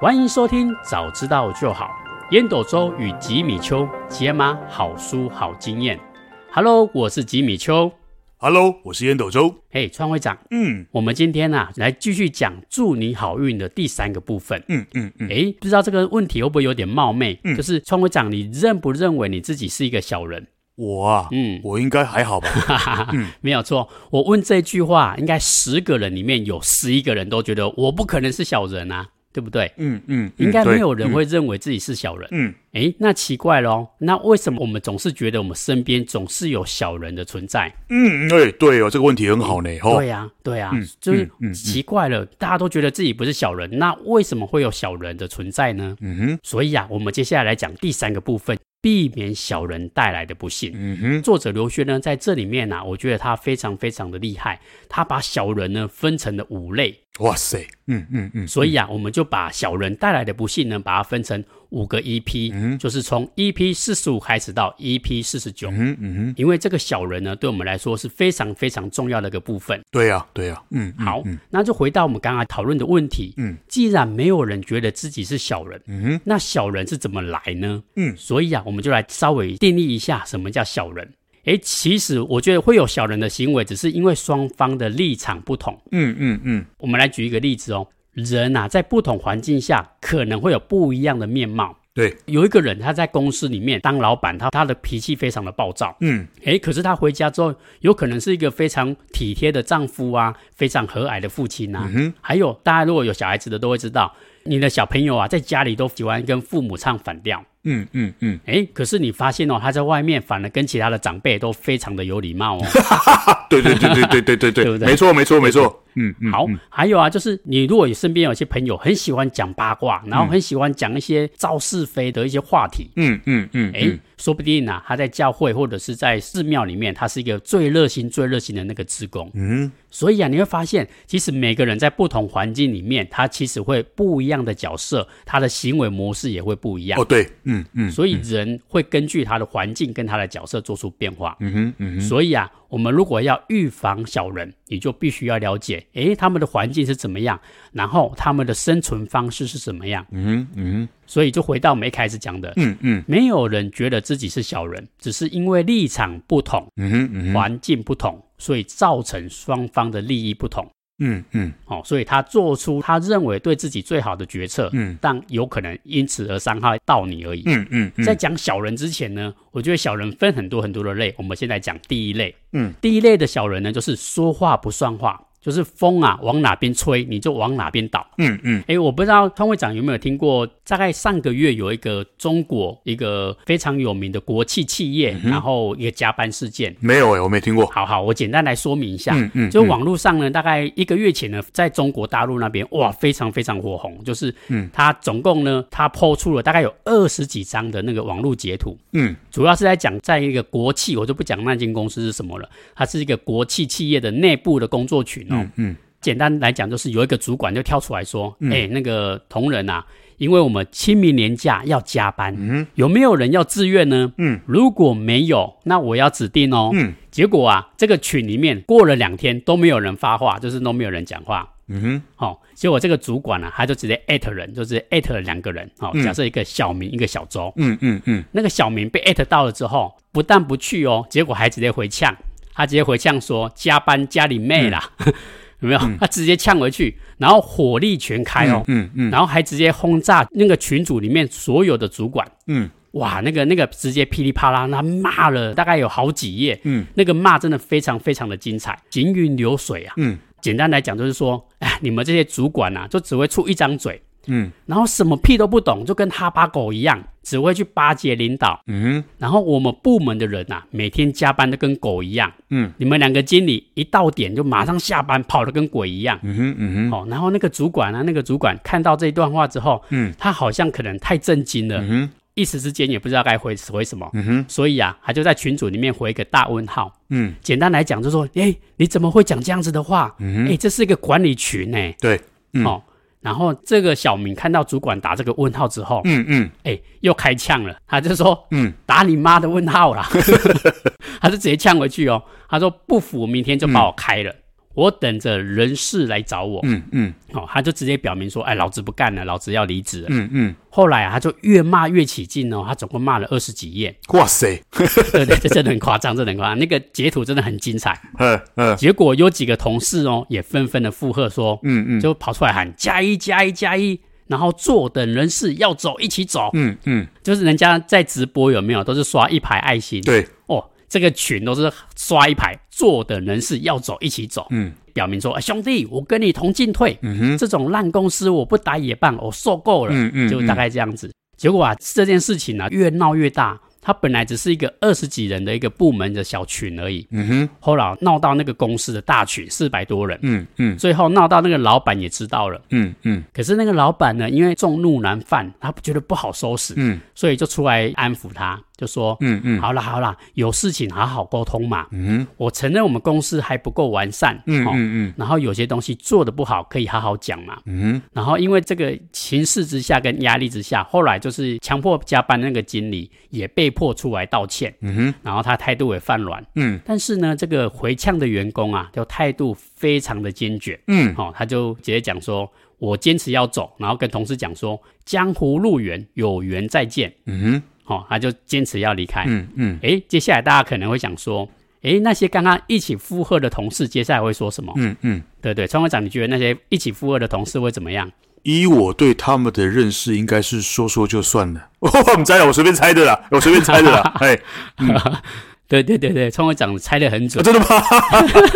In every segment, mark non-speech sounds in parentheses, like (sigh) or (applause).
欢迎收听，早知道就好。烟斗周与吉米秋解码好书好经验。Hello，我是吉米秋。Hello，我是烟斗周。嘿，川会长。嗯，我们今天啊，来继续讲祝你好运的第三个部分。嗯嗯嗯。哎，不知道这个问题会不会有点冒昧？嗯，就是川会长，你认不认为你自己是一个小人？我啊，嗯，我应该还好吧？(laughs) 嗯，没有错。我问这句话，应该十个人里面有十一个人都觉得我不可能是小人啊。对不对？嗯嗯，应该没有人会认为自己是小人。嗯，哎，那奇怪喽。那为什么我们总是觉得我们身边总是有小人的存在？嗯，对对哦，这个问题很好呢。对呀，对呀，就是奇怪了，大家都觉得自己不是小人，那为什么会有小人的存在呢？嗯哼。所以啊，我们接下来来讲第三个部分。避免小人带来的不幸。嗯哼，作者刘轩呢，在这里面呢、啊，我觉得他非常非常的厉害。他把小人呢分成了五类。哇塞，嗯嗯嗯。所以啊，我们就把小人带来的不幸呢，把它分成五个 EP，、嗯、就是从 EP 四十五开始到 EP 四十九。嗯嗯哼。因为这个小人呢，对我们来说是非常非常重要的一个部分。对呀、啊，对呀、啊。嗯，好，那就回到我们刚刚讨论的问题。嗯，既然没有人觉得自己是小人，嗯哼，那小人是怎么来呢？嗯，所以啊。我们就来稍微定义一下什么叫小人。诶，其实我觉得会有小人的行为，只是因为双方的立场不同。嗯嗯嗯。我们来举一个例子哦，人啊，在不同环境下可能会有不一样的面貌。对，有一个人他在公司里面当老板，他他的脾气非常的暴躁。嗯，哎，可是他回家之后，有可能是一个非常体贴的丈夫啊，非常和蔼的父亲啊。嗯哼。还有大家如果有小孩子的都会知道，你的小朋友啊，在家里都喜欢跟父母唱反调。嗯嗯嗯，哎、嗯，可是你发现哦，他在外面反而跟其他的长辈都非常的有礼貌哦。对对对对对对对对，(laughs) 对不对？没错没错没错。嗯嗯。好，还有啊，就是你如果身边有些朋友很喜欢讲八卦，然后很喜欢讲一些造是非的一些话题。嗯嗯嗯。哎、嗯嗯，说不定啊，他在教会或者是在寺庙里面，他是一个最热心、最热心的那个职工。嗯。所以啊，你会发现，其实每个人在不同环境里面，他其实会不一样的角色，他的行为模式也会不一样。哦，对，嗯嗯。所以人会根据他的环境跟他的角色做出变化。嗯哼，嗯哼。所以啊，我们如果要预防小人，你就必须要了解，诶，他们的环境是怎么样，然后他们的生存方式是怎么样。嗯哼，嗯哼。所以就回到我们一开始讲的，嗯嗯，没有人觉得自己是小人，只是因为立场不同，嗯哼，嗯哼，环境不同。所以造成双方的利益不同，嗯嗯，哦，所以他做出他认为对自己最好的决策，嗯，但有可能因此而伤害到你而已，嗯嗯，嗯。在讲小人之前呢，我觉得小人分很多很多的类，我们现在讲第一类，嗯，第一类的小人呢，就是说话不算话。就是风啊，往哪边吹，你就往哪边倒。嗯嗯。哎，我不知道汤会长有没有听过，大概上个月有一个中国一个非常有名的国企企业，嗯、然后一个加班事件。没有哎，我没听过。好好，我简单来说明一下。嗯嗯。就网络上呢，大概一个月前呢，在中国大陆那边，哇，非常非常火红。就是，嗯，他总共呢，他 po 出了大概有二十几张的那个网络截图。嗯。主要是在讲，在一个国企，我就不讲那间公司是什么了。它是一个国企企业的内部的工作群哦。嗯。嗯简单来讲，就是有一个主管就跳出来说：“哎、嗯欸，那个同仁啊，因为我们清明年假要加班，嗯，有没有人要自愿呢？嗯，如果没有，那我要指定哦。嗯，结果啊，这个群里面过了两天都没有人发话，就是都没有人讲话。嗯哼，好、哦，结果这个主管啊，他就直接艾特人，就直接艾特了两个人。好、哦，假设一个小明，一个小周。嗯嗯嗯，那个小明被艾特到了之后，不但不去哦，结果还直接回呛，他直接回呛说：加班加你妹啦！嗯。(laughs) 有没有？他直接呛回去，然后火力全开哦，嗯嗯，嗯，然后还直接轰炸那个群组里面所有的主管，嗯，哇，那个那个直接噼里啪啦，那骂了大概有好几页，嗯，那个骂真的非常非常的精彩，行云流水啊，嗯，简单来讲就是说，(laughs) 哎，你们这些主管啊，就只会出一张嘴。嗯，然后什么屁都不懂，就跟哈巴狗一样，只会去巴结领导。嗯，然后我们部门的人呐、啊，每天加班都跟狗一样。嗯，你们两个经理一到点就马上下班，跑的跟鬼一样。嗯哼，嗯哼。哦，然后那个主管啊，那个主管看到这一段话之后，嗯，他好像可能太震惊了，嗯，一时之间也不知道该回回什么。嗯哼，所以啊，他就在群组里面回一个大问号。嗯，简单来讲就是说，哎，你怎么会讲这样子的话？嗯哼，哎，这是一个管理群哎。对，嗯、哦。然后这个小明看到主管打这个问号之后，嗯嗯，哎，又开呛了，他就说，嗯，打你妈的问号啦，(laughs) 他就直接呛回去哦，他说不服，明天就把我开了。嗯、我等着人事来找我。嗯嗯，哦，他就直接表明说，哎，老子不干了，老子要离职了。嗯嗯。后来啊，他就越骂越起劲哦，他总共骂了二十几页。哇塞，(laughs) 对对，这真的很夸张，真的很夸张。那个截图真的很精彩。(laughs) 嗯嗯。结果有几个同事哦，也纷纷的附和说，嗯嗯，就跑出来喊加一加一加一，然后坐等人事要走一起走。嗯嗯，就是人家在直播有没有，都是刷一排爱心。对哦，这个群都是刷一排，坐的人士要走一起走。嗯。表明说，哎，兄弟，我跟你同进退。嗯哼，这种烂公司我不打也罢，我受够了。嗯嗯，就大概这样子。结果啊，这件事情呢、啊，越闹越大。他本来只是一个二十几人的一个部门的小群而已。嗯哼，后来闹到那个公司的大群，四百多人。嗯嗯，最后闹到那个老板也知道了。嗯嗯，可是那个老板呢，因为众怒难犯，他觉得不好收拾。嗯，所以就出来安抚他。就说，嗯嗯，好了好了，有事情好好沟通嘛。嗯，我承认我们公司还不够完善，嗯嗯嗯，然后有些东西做的不好，可以好好讲嘛。嗯，然后因为这个情势之下跟压力之下，后来就是强迫加班那个经理也被迫出来道歉。嗯哼，然后他态度也犯软。嗯，但是呢，这个回呛的员工啊，就态度非常的坚决。嗯，好，他就直接讲说，我坚持要走，然后跟同事讲说，江湖路远，有缘再见。嗯哼。哦，他就坚持要离开。嗯嗯，哎，接下来大家可能会想说，哎，那些刚刚一起附和的同事，接下来会说什么？嗯嗯，对对，创会长，你觉得那些一起附和的同事会怎么样？以我对他们的认识，应该是说说就算了。(laughs) 我们猜了，我随便猜的啦，我随便猜的啦。(laughs) 哎，嗯、对对对对，创会长猜的很准。啊、真的吗？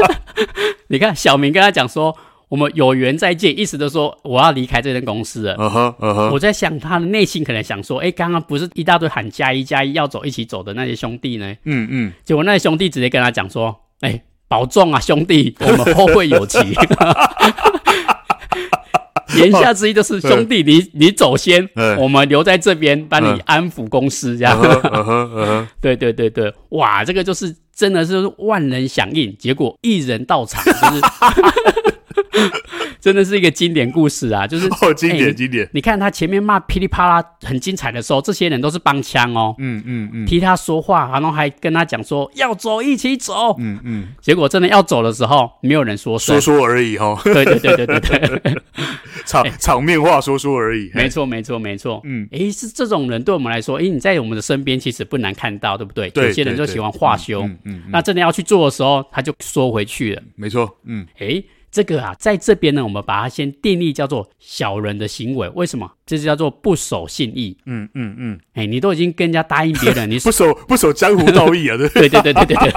(laughs) 你看，小明跟他讲说。我们有缘再见，意思就是说我要离开这间公司了。嗯哼，嗯哼。我在想，他的内心可能想说，哎，刚刚不是一大堆喊加一加一要走一起走的那些兄弟呢？嗯嗯。结果那些兄弟直接跟他讲说，哎，保重啊，兄弟，我们后会有期。(laughs) 言下之意就是，兄弟，你你走先，我们留在这边帮你安抚公司，这样。(laughs) 对对对对，哇，这个就是真的是万人响应，结果一人到场，就是。(laughs) 真的是一个经典故事啊！就是哦，经典经典。你看他前面骂噼里啪啦很精彩的时候，这些人都是帮腔哦，嗯嗯嗯，替他说话，然后还跟他讲说要走一起走，嗯嗯。结果真的要走的时候，没有人说说说而已哦。对对对对对对，(laughs) 场场面话说说而已。没错没错没错。嗯，诶，是这种人对我们来说，诶，你在我们的身边其实不难看到，对不对？对。有些人就喜欢话休，嗯，那真的要去做的时候，他就缩回去了。没错，嗯，诶。这个啊，在这边呢，我们把它先定义叫做小人的行为。为什么？这就叫做不守信义。嗯嗯嗯。哎、嗯，你都已经跟人家答应别人，你 (laughs) 不守不守江湖道义啊？对对对对对对。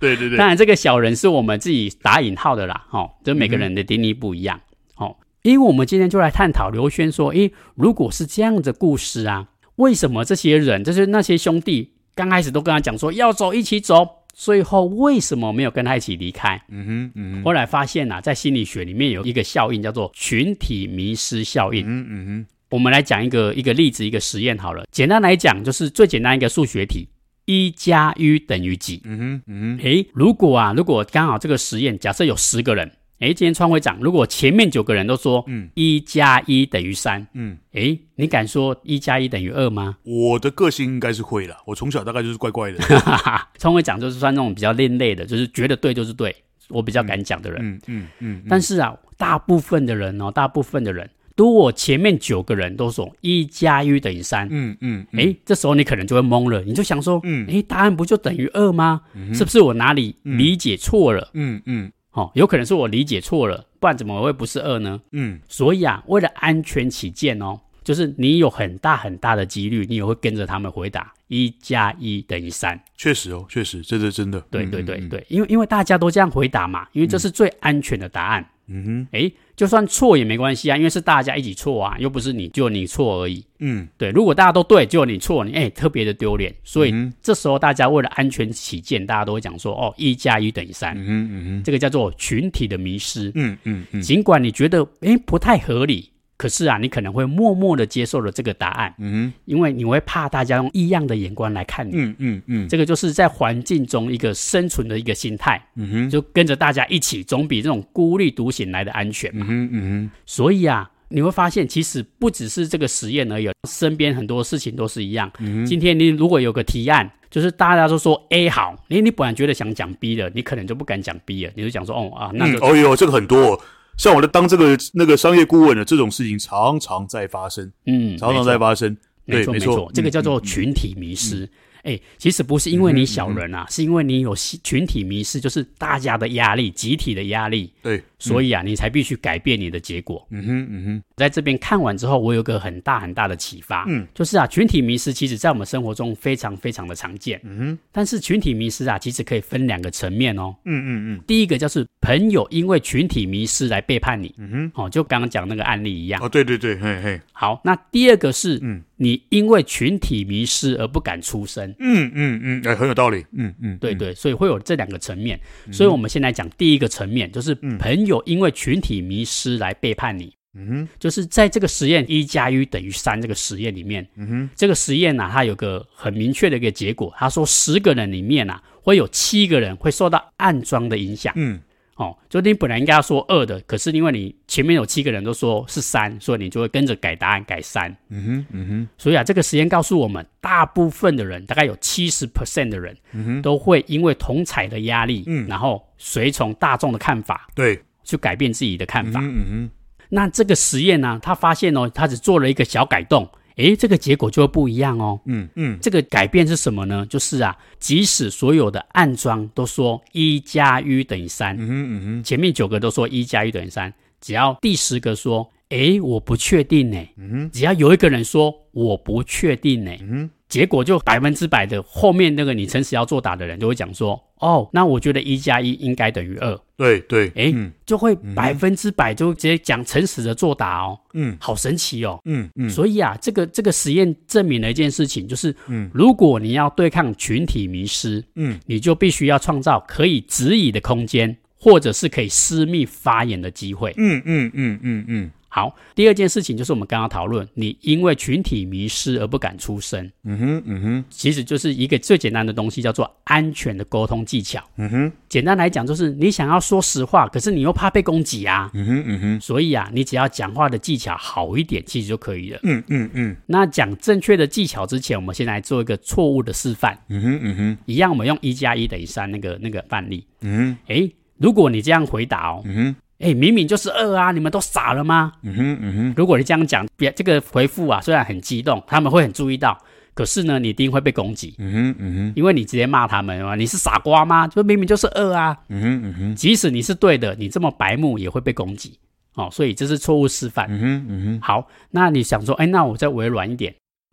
对对对。当然，(laughs) 这个小人是我们自己打引号的啦。哦，就每个人的定义不一样。哦，因为我们今天就来探讨刘轩说，诶，如果是这样的故事啊，为什么这些人，就是那些兄弟，刚开始都跟他讲说要走，一起走。最后为什么没有跟他一起离开？嗯哼，嗯哼。后来发现呐、啊，在心理学里面有一个效应叫做群体迷失效应。嗯嗯哼。我们来讲一个一个例子，一个实验好了。简单来讲，就是最简单一个数学题：一加一等于几？嗯哼，嗯哼。诶，如果啊，如果刚好这个实验假设有十个人。哎，今天创会长，如果前面九个人都说，嗯，一加一等于三，嗯，哎，你敢说一加一等于二吗？我的个性应该是会啦，我从小大概就是怪怪的。(laughs) 创会长就是算那种比较另类的，就是觉得对就是对，我比较敢讲的人。嗯嗯嗯。但是啊，大部分的人哦，大部分的人，如果前面九个人都说一加一等于三，嗯嗯，哎，这时候你可能就会懵了，你就想说，嗯，哎，答案不就等于二吗？是不是我哪里理解错了？嗯嗯。哦，有可能是我理解错了，不然怎么会不是二呢？嗯，所以啊，为了安全起见哦，就是你有很大很大的几率，你也会跟着他们回答一加一等于三。确实哦，确实，这是真的。对对对对，因为因为大家都这样回答嘛，因为这是最安全的答案。嗯哼，哎，就算错也没关系啊，因为是大家一起错啊，又不是你就你错而已。嗯，对，如果大家都对，就你错，你哎特别的丢脸。所以这时候大家为了安全起见，大家都会讲说哦，一加一等于三。嗯嗯嗯哼，这个叫做群体的迷失。嗯嗯嗯，尽管你觉得哎不太合理。可是啊，你可能会默默的接受了这个答案，嗯哼，因为你会怕大家用异样的眼光来看你，嗯嗯嗯，这个就是在环境中一个生存的一个心态，嗯哼，就跟着大家一起，总比这种孤立独行来的安全嘛，嗯哼嗯哼，所以啊，你会发现其实不只是这个实验而已，身边很多事情都是一样。嗯，今天你如果有个提案。就是大家都说 A 好，你，你本来觉得想讲 B 的，你可能就不敢讲 B 了，你就讲说哦啊，那就、嗯、哦哟，这个很多，像我在当这个那个商业顾问的这种事情常常在发生，嗯，常常在发生，没错对，没错，这个叫做群体迷失。哎，其实不是因为你小人啊，嗯嗯、是因为你有群体迷失，就是大家的压力、集体的压力。对，嗯、所以啊，你才必须改变你的结果。嗯哼，嗯哼，在这边看完之后，我有个很大很大的启发。嗯，就是啊，群体迷失其实在我们生活中非常非常的常见。嗯哼，但是群体迷失啊，其实可以分两个层面哦。嗯嗯嗯，第一个就是朋友因为群体迷失来背叛你。嗯哼，哦，就刚刚讲那个案例一样。哦，对对对，嘿嘿。好，那第二个是，嗯。你因为群体迷失而不敢出声，嗯嗯嗯，哎，很有道理，嗯嗯，对对，所以会有这两个层面，所以我们先来讲第一个层面，就是朋友因为群体迷失来背叛你，嗯哼，就是在这个实验一加一等于三这个实验里面，嗯哼，这个实验呢，它有个很明确的一个结果，他说十个人里面啊，会有七个人会受到暗装的影响，嗯。哦，就你本来应该要说二的，可是因为你前面有七个人都说是三，所以你就会跟着改答案改三。嗯哼，嗯哼。所以啊，这个实验告诉我们，大部分的人，大概有七十 percent 的人，嗯哼，都会因为同彩的压力，嗯，然后随从大众的看法，对，去改变自己的看法。嗯哼。那这个实验呢，他发现哦，他只做了一个小改动。诶，这个结果就会不一样哦。嗯嗯，这个改变是什么呢？就是啊，即使所有的暗装都说一加一等于三，嗯哼嗯哼，前面九个都说一加一等于三，只要第十个说，诶，我不确定呢，嗯，只要有一个人说我不确定呢，嗯哼。结果就百分之百的，后面那个你诚实要作答的人就会讲说，哦，那我觉得一加一应该等于二。对对，哎，嗯、就会百分之百就直接讲诚实的作答哦。嗯，好神奇哦。嗯嗯，嗯所以啊，这个这个实验证明了一件事情，就是，嗯，如果你要对抗群体迷失，嗯，你就必须要创造可以质疑的空间，或者是可以私密发言的机会。嗯嗯嗯嗯嗯。好，第二件事情就是我们刚刚讨论，你因为群体迷失而不敢出声。嗯哼，嗯哼，其实就是一个最简单的东西，叫做安全的沟通技巧。嗯哼，简单来讲就是你想要说实话，可是你又怕被攻击啊。嗯哼，嗯哼，所以啊，你只要讲话的技巧好一点，其实就可以了。嗯嗯嗯。那讲正确的技巧之前，我们先来做一个错误的示范。嗯哼，嗯哼，一样，我们用一加一等于三那个那个范例。嗯哼，诶，如果你这样回答哦。嗯哼。哎，明明就是二啊！你们都傻了吗？嗯哼，嗯哼。如果你这样讲，别这个回复啊，虽然很激动，他们会很注意到，可是呢，你一定会被攻击。嗯哼，嗯哼。因为你直接骂他们啊，你是傻瓜吗？就明明就是二啊。嗯哼，嗯哼。即使你是对的，你这么白目也会被攻击。哦，所以这是错误示范。嗯哼，嗯哼。好，那你想说，哎，那我再委软一点。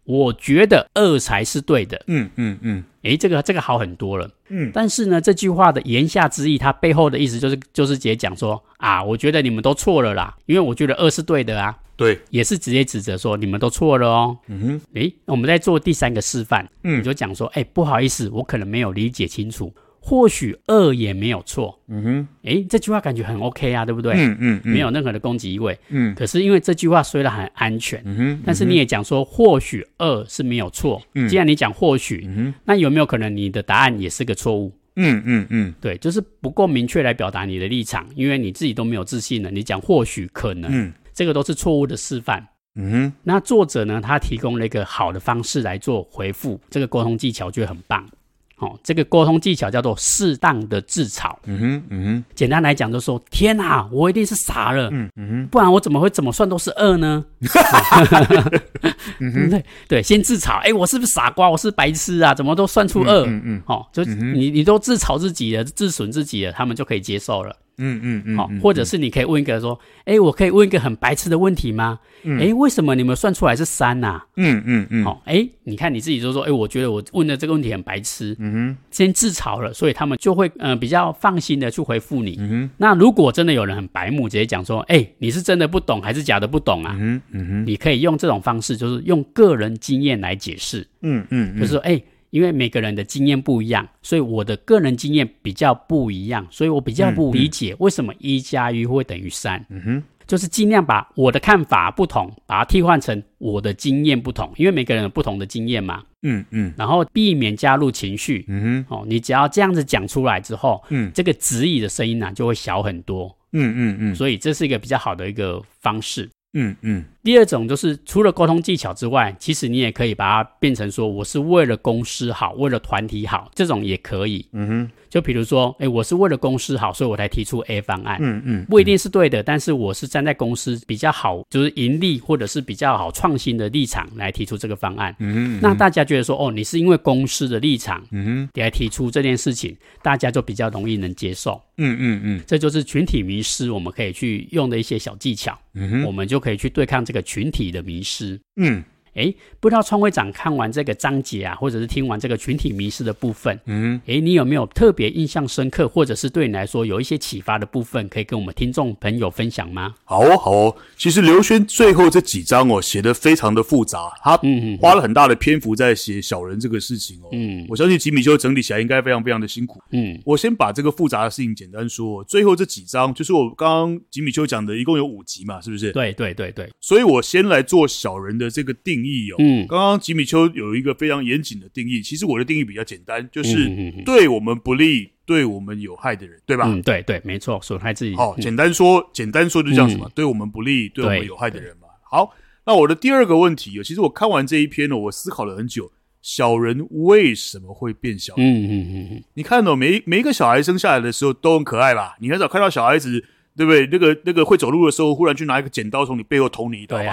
我觉得二才是对的。嗯嗯嗯，诶，这个这个好很多了。嗯，但是呢，这句话的言下之意，它背后的意思就是就是直接讲说啊，我觉得你们都错了啦，因为我觉得二是对的啊。对，也是直接指责说你们都错了哦。嗯哼，诶，我们在做第三个示范。嗯，你就讲说，哎，不好意思，我可能没有理解清楚。或许二也没有错，嗯哼，诶，这句话感觉很 OK 啊，对不对？嗯嗯，没有任何的攻击意味，嗯。可是因为这句话虽然很安全，嗯哼，但是你也讲说或许二是没有错，嗯。既然你讲或许，嗯，那有没有可能你的答案也是个错误？嗯嗯嗯，对，就是不够明确来表达你的立场，因为你自己都没有自信了，你讲或许可能，嗯，这个都是错误的示范，嗯哼。那作者呢，他提供了一个好的方式来做回复，这个沟通技巧就很棒。哦，这个沟通技巧叫做适当的自嘲。嗯哼，嗯哼。简单来讲，就是说，天哪，我一定是傻了。嗯嗯哼，不然我怎么会怎么算都是二呢？(laughs) 嗯哼，(laughs) 对对，先自嘲。哎，我是不是傻瓜？我是白痴啊？怎么都算出二？嗯嗯。哦，就你你都自嘲自己了，自损自己了，他们就可以接受了。嗯嗯嗯，好，或者是你可以问一个说，哎，我可以问一个很白痴的问题吗？哎，为什么你们算出来是三呐？嗯嗯嗯，好，哎，你看你自己就说，哎，我觉得我问的这个问题很白痴，嗯哼，先自嘲了，所以他们就会嗯比较放心的去回复你。嗯哼，那如果真的有人很白目，直接讲说，哎，你是真的不懂还是假的不懂啊？嗯嗯哼，你可以用这种方式，就是用个人经验来解释。嗯嗯，就是说，哎。因为每个人的经验不一样，所以我的个人经验比较不一样，所以我比较不理解为什么一加一会等于三。嗯哼，就是尽量把我的看法不同，把它替换成我的经验不同，因为每个人有不同的经验嘛。嗯嗯，然后避免加入情绪。嗯哼，哦，你只要这样子讲出来之后，嗯，这个质疑的声音呢就会小很多。嗯嗯嗯，所以这是一个比较好的一个方式。嗯嗯，第二种就是除了沟通技巧之外，其实你也可以把它变成说，我是为了公司好，为了团体好，这种也可以。嗯哼，就比如说，哎，我是为了公司好，所以我才提出 A 方案。嗯嗯，不一定是对的，但是我是站在公司比较好，就是盈利或者是比较好创新的立场来提出这个方案。嗯那大家觉得说，哦，你是因为公司的立场，嗯哼，你来提出这件事情，大家就比较容易能接受。嗯嗯嗯，这就是群体迷失，我们可以去用的一些小技巧。嗯哼，我们就可以去对抗这个群体的迷失。嗯。哎，不知道创会长看完这个章节啊，或者是听完这个群体迷失的部分，嗯，哎，你有没有特别印象深刻，或者是对你来说有一些启发的部分，可以跟我们听众朋友分享吗？好哦，好哦。其实刘轩最后这几章哦，写的非常的复杂，他花了很大的篇幅在写小人这个事情哦。嗯，我相信吉米修整理起来应该非常非常的辛苦。嗯，我先把这个复杂的事情简单说。最后这几章就是我刚刚吉米修讲的，一共有五集嘛，是不是？对对对对。所以我先来做小人的这个定义哦。嗯。刚刚吉米丘有一个非常严谨的定义，其实我的定义比较简单，就是对我们不利、对我们有害的人，对吧？嗯，对对，没错，损害自己。好，简单说，简单说就这样子嘛，对我们不利、对我们有害的人嘛。好，那我的第二个问题，其实我看完这一篇呢，我思考了很久，小人为什么会变小？嗯嗯嗯嗯，你看哦，每每一个小孩生下来的时候都很可爱吧？你很少看到小孩子。对不对？那个那个会走路的时候，忽然去拿一个剪刀从你背后捅你一刀，(laughs) 应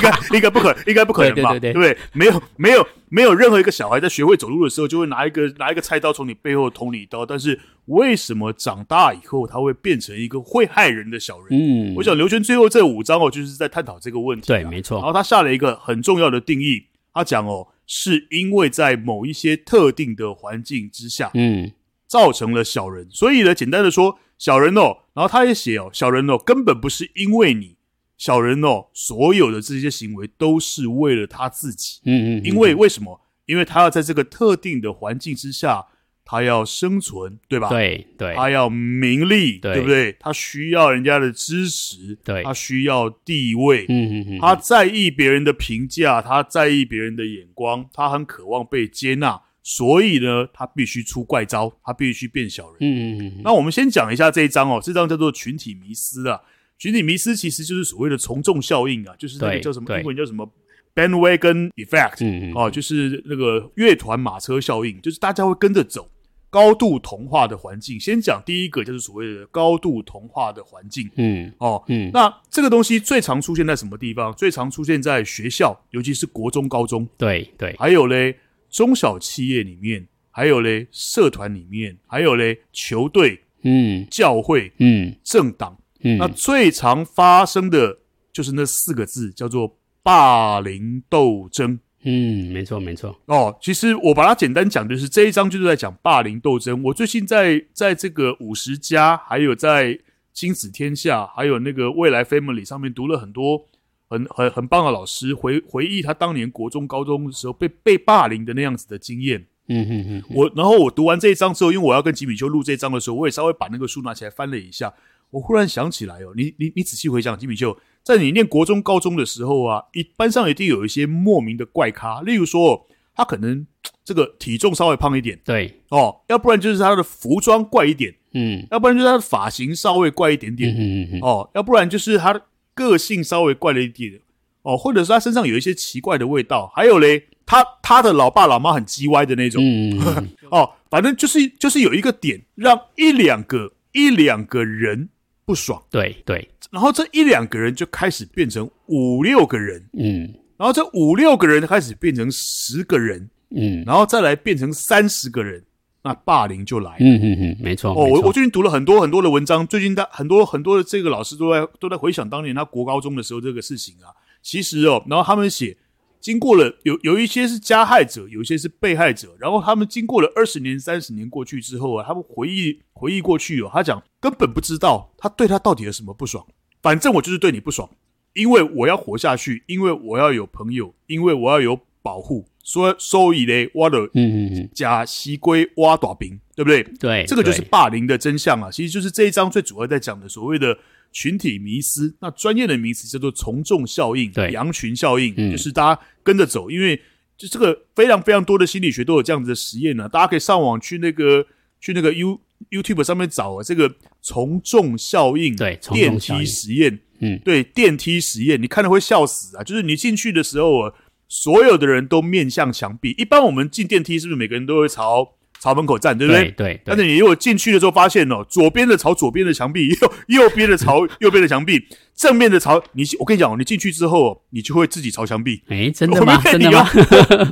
该应该不可应该不可能吧？对，对，对，对，对不对？没有没有没有任何一个小孩在学会走路的时候，就会拿一个拿一个菜刀从你背后捅你一刀。但是为什么长大以后他会变成一个会害人的小人？嗯，我想刘轩最后这五章哦，就是在探讨这个问题。对，没错。然后他下了一个很重要的定义，他讲哦，是因为在某一些特定的环境之下，嗯，造成了小人。所以呢，简单的说。小人哦，然后他也写哦，小人哦，根本不是因为你，小人哦，所有的这些行为都是为了他自己。嗯，嗯嗯，因为为什么？因为他要在这个特定的环境之下，他要生存，对吧？对对，他要名利，对，对不对？他需要人家的支持，对，他需要地位，嗯嗯嗯，他在意别人的评价，他在意别人的眼光，他很渴望被接纳。所以呢，他必须出怪招，他必须变小人。嗯嗯嗯。那我们先讲一下这一章哦，这章叫做群体迷失啊。群体迷失其实就是所谓的从众效应啊，就是那个叫什么英文叫什么 bandwagon effect，嗯嗯。哦，就是那个乐团马车效应，就是大家会跟着走。高度同化的环境，先讲第一个，就是所谓的高度同化的环境。嗯，哦，嗯，那这个东西最常出现在什么地方？最常出现在学校，尤其是国中、高中。对对，还有嘞。中小企业里面，还有嘞社团里面，还有嘞球队，嗯，教会，嗯，政党，嗯，那最常发生的就是那四个字，叫做霸凌斗争。嗯，没错没错。哦，其实我把它简单讲，就是这一章就是在讲霸凌斗争。我最近在在这个五十家，还有在亲子天下，还有那个未来 Family 上面读了很多。很很很棒的老师回回忆他当年国中高中的时候被被霸凌的那样子的经验。嗯嗯嗯。我然后我读完这一章之后，因为我要跟吉米修录这一章的时候，我也稍微把那个书拿起来翻了一下。我忽然想起来哦，你你你仔细回想，吉米邱在你念国中高中的时候啊，一班上一定有一些莫名的怪咖，例如说他可能这个体重稍微胖一点，对哦，要不然就是他的服装怪一点，嗯，要不然就是他的发型稍微怪一点点，嗯嗯嗯，哦，要不然就是他的。个性稍微怪了一点哦，或者是他身上有一些奇怪的味道，还有嘞，他他的老爸老妈很叽歪的那种，嗯 (laughs) 哦，反正就是就是有一个点让一两个一两个人不爽，对对，然后这一两个人就开始变成五六个人，嗯，然后这五六个人开始变成十个人，嗯，然后再来变成三十个人。那霸凌就来了，嗯嗯嗯，没错。哦，我我最近读了很多很多的文章，最近他很多很多的这个老师都在都在回想当年他国高中的时候这个事情啊。其实哦，然后他们写，经过了有有一些是加害者，有一些是被害者，然后他们经过了二十年、三十年过去之后啊，他们回忆回忆过去哦，他讲根本不知道他对他到底有什么不爽，反正我就是对你不爽，因为我要活下去，因为我要有朋友，因为我要有保护。所所以嘞，挖的嗯嗯嗯，假西龟挖大兵，对不对？对，这个就是霸凌的真相啊！其实就是这一章最主要在讲的所谓的群体迷失。那专业的名词叫做从众效应，对，羊群效应，嗯，就是大家跟着走。因为就这个非常非常多的心理学都有这样子的实验呢，啊，大家可以上网去那个去那个 You YouTube 上面找啊，这个从众效应，对，电梯实验。嗯，对，电梯实验，你看了会笑死啊！就是你进去的时候啊，所有的人都面向墙壁。一般我们进电梯是不是每个人都会朝朝门口站，对不对？对对。对但是你如果进去的时候发现哦，左边的朝左边的墙壁，(laughs) 右右边的朝 (laughs) 右边的墙壁，正面的朝你。我跟你讲，哦你进去之后，你就会自己朝墙壁。哎，真的吗？真的吗？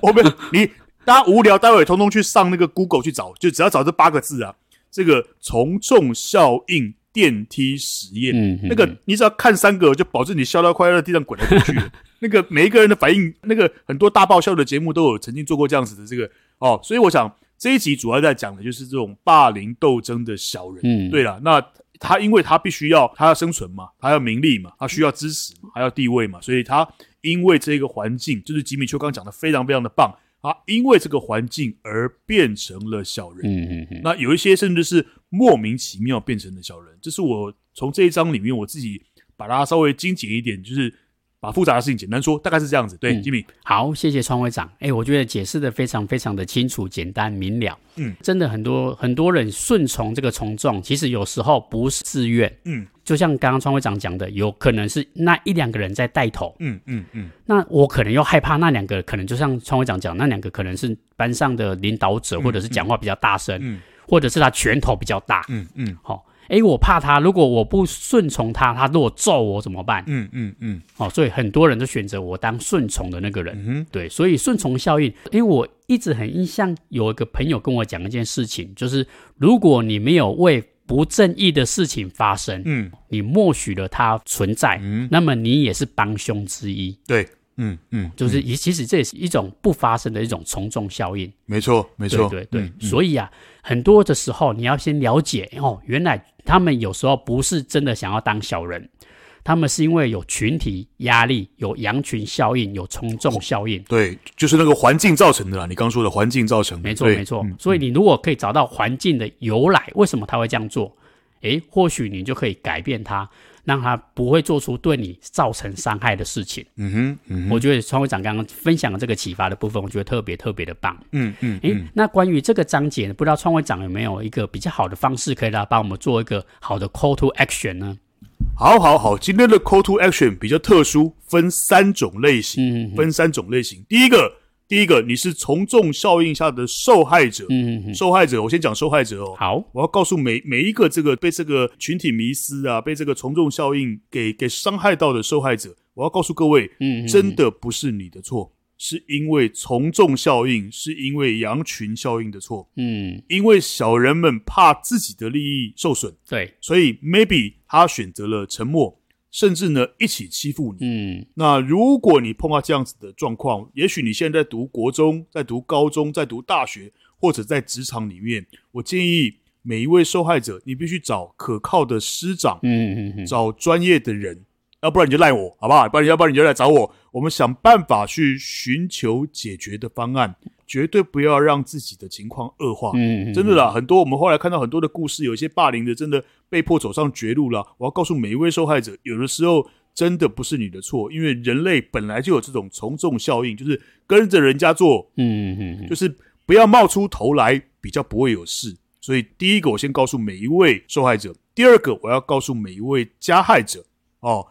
我们 (laughs) 你大家无聊，待会通通去上那个 Google 去找，就只要找这八个字啊，这个从众效应。电梯实验，嗯，那个你只要看三个，就保证你笑到快要在地上滚来滚去。那个每一个人的反应，那个很多大爆笑的节目都有曾经做过这样子的这个哦，所以我想这一集主要在讲的就是这种霸凌斗争的小人。嗯，对了，那他因为他必须要他要生存嘛，他要名利嘛，他需要支持嘛，还要地位嘛，所以他因为这个环境，就是吉米秋刚讲的非常非常的棒。啊，因为这个环境而变成了小人。嗯嗯嗯。那有一些甚至是莫名其妙变成了小人，这是我从这一章里面我自己把它稍微精简一点，就是。把复杂的事情简单说，大概是这样子。对，吉米、嗯，好，谢谢川会长。哎，我觉得解释的非常非常的清楚、简单明了。嗯，真的很多很多人顺从这个从众，其实有时候不是自愿。嗯，就像刚刚川会长讲的，有可能是那一两个人在带头。嗯嗯嗯。那我可能又害怕那两个，可能就像川会长讲，那两个可能是班上的领导者，或者是讲话比较大声，嗯，或者是他拳头比较大。嗯嗯。好。哦哎，我怕他，如果我不顺从他，他如果揍我怎么办？嗯嗯嗯。哦，所以很多人都选择我当顺从的那个人。嗯，对，所以顺从效应。因为我一直很印象，有一个朋友跟我讲一件事情，就是如果你没有为不正义的事情发生，嗯，你默许了它存在，嗯，那么你也是帮凶之一。对。嗯嗯，就是也其实这也是一种不发生的一种从众效应。没错，没错，对对对。所以啊，很多的时候你要先了解哦，原来他们有时候不是真的想要当小人，他们是因为有群体压力、有羊群效应、有从众效应。对，就是那个环境造成的啦。你刚说的环境造成的，没错没错。所以你如果可以找到环境的由来，为什么他会这样做？诶，或许你就可以改变他。让他不会做出对你造成伤害的事情。嗯哼，嗯哼，我觉得创会长刚刚分享的这个启发的部分，我觉得特别特别的棒。嗯嗯，诶，那关于这个章节呢，不知道创会长有没有一个比较好的方式，可以来帮我们做一个好的 call to action 呢？好，好，好，今天的 call to action 比较特殊，分三种类型。嗯，分三种类型。第一个。第一个，你是从众效应下的受害者。嗯嗯，受害者，我先讲受害者哦。好，我要告诉每每一个这个被这个群体迷思啊，被这个从众效应给给伤害到的受害者，我要告诉各位，嗯，真的不是你的错，是因为从众效应，是因为羊群效应的错。嗯，因为小人们怕自己的利益受损，对，所以 maybe 他选择了沉默。甚至呢，一起欺负你。嗯，那如果你碰到这样子的状况，也许你现在在读国中，在读高中，在读大学，或者在职场里面，我建议每一位受害者，你必须找可靠的师长，嗯嗯嗯，找专业的人，要不然你就赖我，好不好？不然要不然你就来找我，我们想办法去寻求解决的方案。绝对不要让自己的情况恶化。嗯，真的啦，很多我们后来看到很多的故事，有一些霸凌的，真的被迫走上绝路了。我要告诉每一位受害者，有的时候真的不是你的错，因为人类本来就有这种从众效应，就是跟着人家做，嗯嗯，就是不要冒出头来，比较不会有事。所以第一个，我先告诉每一位受害者；第二个，我要告诉每一位加害者。哦，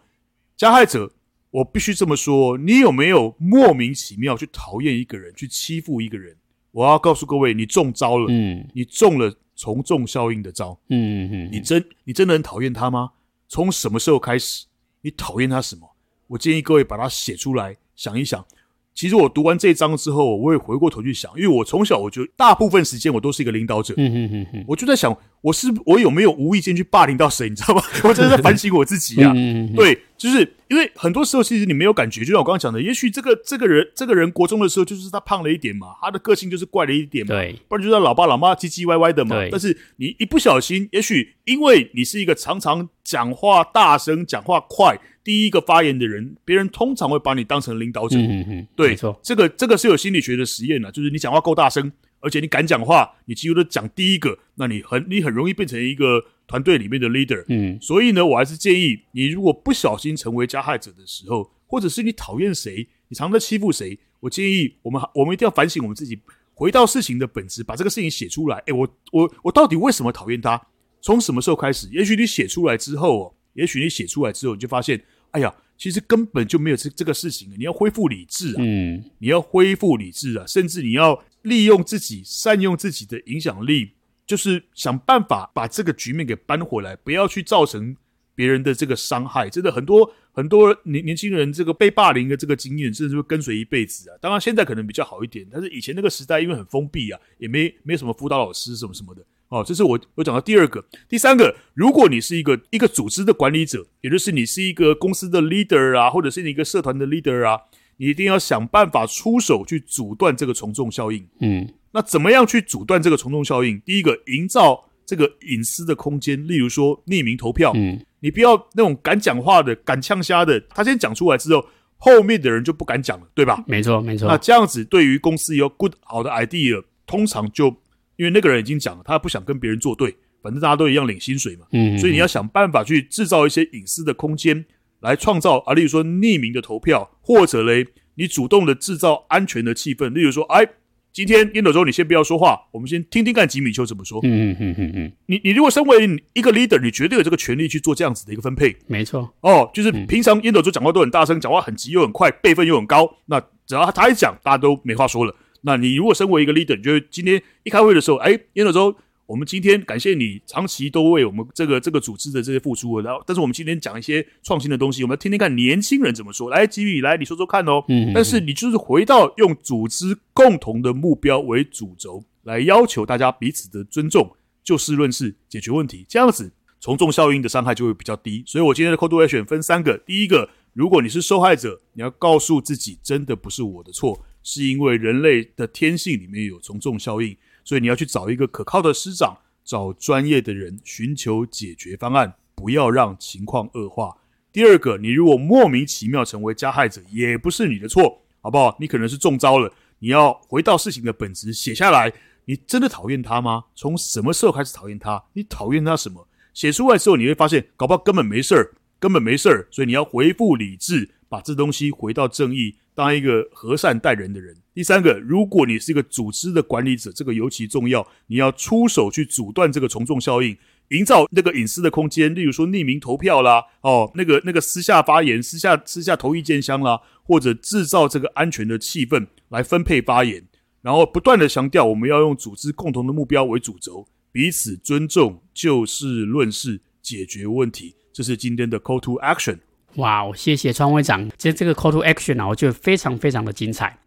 加害者。我必须这么说，你有没有莫名其妙去讨厌一个人，去欺负一个人？我要告诉各位，你中招了，嗯，你中了从众效应的招，嗯嗯嗯，你真你真的很讨厌他吗？从什么时候开始？你讨厌他什么？我建议各位把它写出来，想一想。其实我读完这一章之后，我会回过头去想，因为我从小我就大部分时间我都是一个领导者，嗯嗯嗯嗯，我就在想，我是我有没有无意间去霸凌到谁，你知道吗？(laughs) 我真的在反省我自己啊。对，就是因为很多时候其实你没有感觉，就像我刚刚讲的，也许这个这个人这个人国中的时候就是他胖了一点嘛，他的个性就是怪了一点嘛，不然就是他老爸老妈唧唧歪歪的嘛。但是你一不小心，也许因为你是一个常常讲话大声、讲话快。第一个发言的人，别人通常会把你当成领导者。嗯嗯，对，没错，这个这个是有心理学的实验的，就是你讲话够大声，而且你敢讲话，你几乎都讲第一个，那你很你很容易变成一个团队里面的 leader。嗯，所以呢，我还是建议你，如果不小心成为加害者的时候，或者是你讨厌谁，你常常在欺负谁，我建议我们我们一定要反省我们自己，回到事情的本质，把这个事情写出来。诶，我我我到底为什么讨厌他？从什么时候开始？也许你写出来之后哦。也许你写出来之后，你就发现，哎呀，其实根本就没有这这个事情。你要恢复理智啊，嗯，你要恢复理智啊，甚至你要利用自己，善用自己的影响力，就是想办法把这个局面给扳回来，不要去造成别人的这个伤害。真的很多很多年年轻人这个被霸凌的这个经验，甚至会跟随一辈子啊。当然现在可能比较好一点，但是以前那个时代因为很封闭啊，也没没什么辅导老师什么什么的。哦，这是我我讲到第二个，第三个，如果你是一个一个组织的管理者，也就是你是一个公司的 leader 啊，或者是你一个社团的 leader 啊，你一定要想办法出手去阻断这个从众效应。嗯，那怎么样去阻断这个从众效应？第一个，营造这个隐私的空间，例如说匿名投票。嗯，你不要那种敢讲话的、敢呛瞎的，他先讲出来之后，后面的人就不敢讲了，对吧？没错，没错。那这样子对于公司有 good 好的 idea，通常就。因为那个人已经讲了，他不想跟别人作对，反正大家都一样领薪水嘛。嗯，嗯，所以你要想办法去制造一些隐私的空间，来创造啊，例如说匿名的投票，或者嘞，你主动的制造安全的气氛。例如说，哎，今天烟斗周，你先不要说话，我们先听听看吉米丘怎么说。嗯嗯嗯嗯嗯，你你如果身为一个 leader，你绝对有这个权利去做这样子的一个分配。没错。哦，就是平常烟斗周讲话都很大声，讲话很急又很快，辈分又很高，那只要他一讲，大家都没话说了。那你如果身为一个 leader，你就今天一开会的时候，哎，烟斗周，我们今天感谢你长期都为我们这个这个组织的这些付出，然后，但是我们今天讲一些创新的东西，我们要听听看年轻人怎么说。来，吉米，来，你说说看哦。嗯，嗯。但是你就是回到用组织共同的目标为主轴，来要求大家彼此的尊重，就事论事，解决问题，这样子从众效应的伤害就会比较低。所以我今天的 call to action 分三个：第一个，如果你是受害者，你要告诉自己，真的不是我的错。是因为人类的天性里面有从众效应，所以你要去找一个可靠的师长，找专业的人，寻求解决方案，不要让情况恶化。第二个，你如果莫名其妙成为加害者，也不是你的错，好不好？你可能是中招了，你要回到事情的本质，写下来。你真的讨厌他吗？从什么时候开始讨厌他？你讨厌他什么？写出来之后，你会发现，搞不好根本没事儿，根本没事儿。所以你要回复理智，把这东西回到正义。当一个和善待人的人。第三个，如果你是一个组织的管理者，这个尤其重要，你要出手去阻断这个从众效应，营造那个隐私的空间，例如说匿名投票啦，哦，那个那个私下发言、私下私下投意见箱啦，或者制造这个安全的气氛来分配发言，然后不断的强调我们要用组织共同的目标为主轴，彼此尊重，就事论事，解决问题。这是今天的 Call to Action。哇，谢谢川会长。其实这个 call to action 啊，我觉得非常非常的精彩。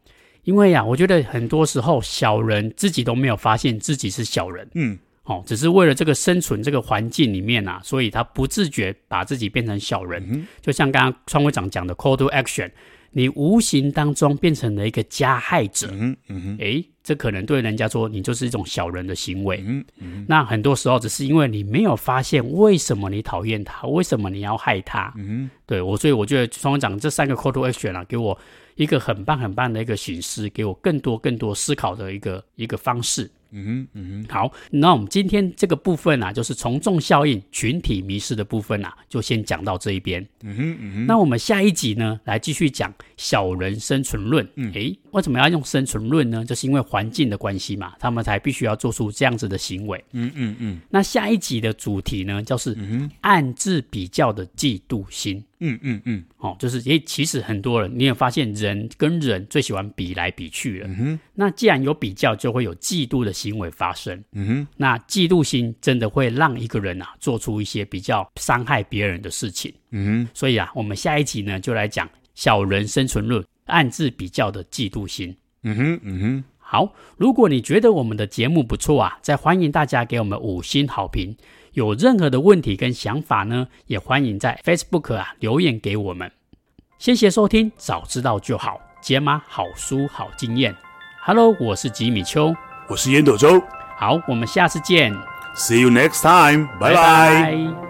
因为呀、啊，我觉得很多时候小人自己都没有发现自己是小人，嗯，哦，只是为了这个生存这个环境里面啊，所以他不自觉把自己变成小人。嗯、就像刚刚川会长讲的 call to action。你无形当中变成了一个加害者，嗯嗯，诶，这可能对人家说你就是一种小人的行为，嗯嗯，那很多时候只是因为你没有发现为什么你讨厌他，为什么你要害他，嗯，对我，所以我觉得创会长这三个 call to action 啊，给我一个很棒很棒的一个形式，给我更多更多思考的一个一个方式。嗯哼，嗯哼，好，那我们今天这个部分啊，就是从众效应、群体迷失的部分啊，就先讲到这一边。嗯哼，嗯哼，那我们下一集呢，来继续讲小人生存论。嗯，诶，为什么要用生存论呢？就是因为环境的关系嘛，他们才必须要做出这样子的行为。嗯嗯嗯。那下一集的主题呢，就是暗自比较的嫉妒心。嗯嗯嗯，哦，就是也，其实很多人，你也发现人跟人最喜欢比来比去了。嗯哼，那既然有比较，就会有嫉妒的行为发生。嗯哼，那嫉妒心真的会让一个人啊做出一些比较伤害别人的事情。嗯哼，所以啊，我们下一集呢就来讲小人生存论，暗自比较的嫉妒心。嗯哼，嗯哼，好，如果你觉得我们的节目不错啊，再欢迎大家给我们五星好评。有任何的问题跟想法呢，也欢迎在 Facebook 啊留言给我们。谢谢收听，早知道就好，解码好书好经验。Hello，我是吉米秋，我是烟斗周。好，我们下次见。See you next time。拜拜。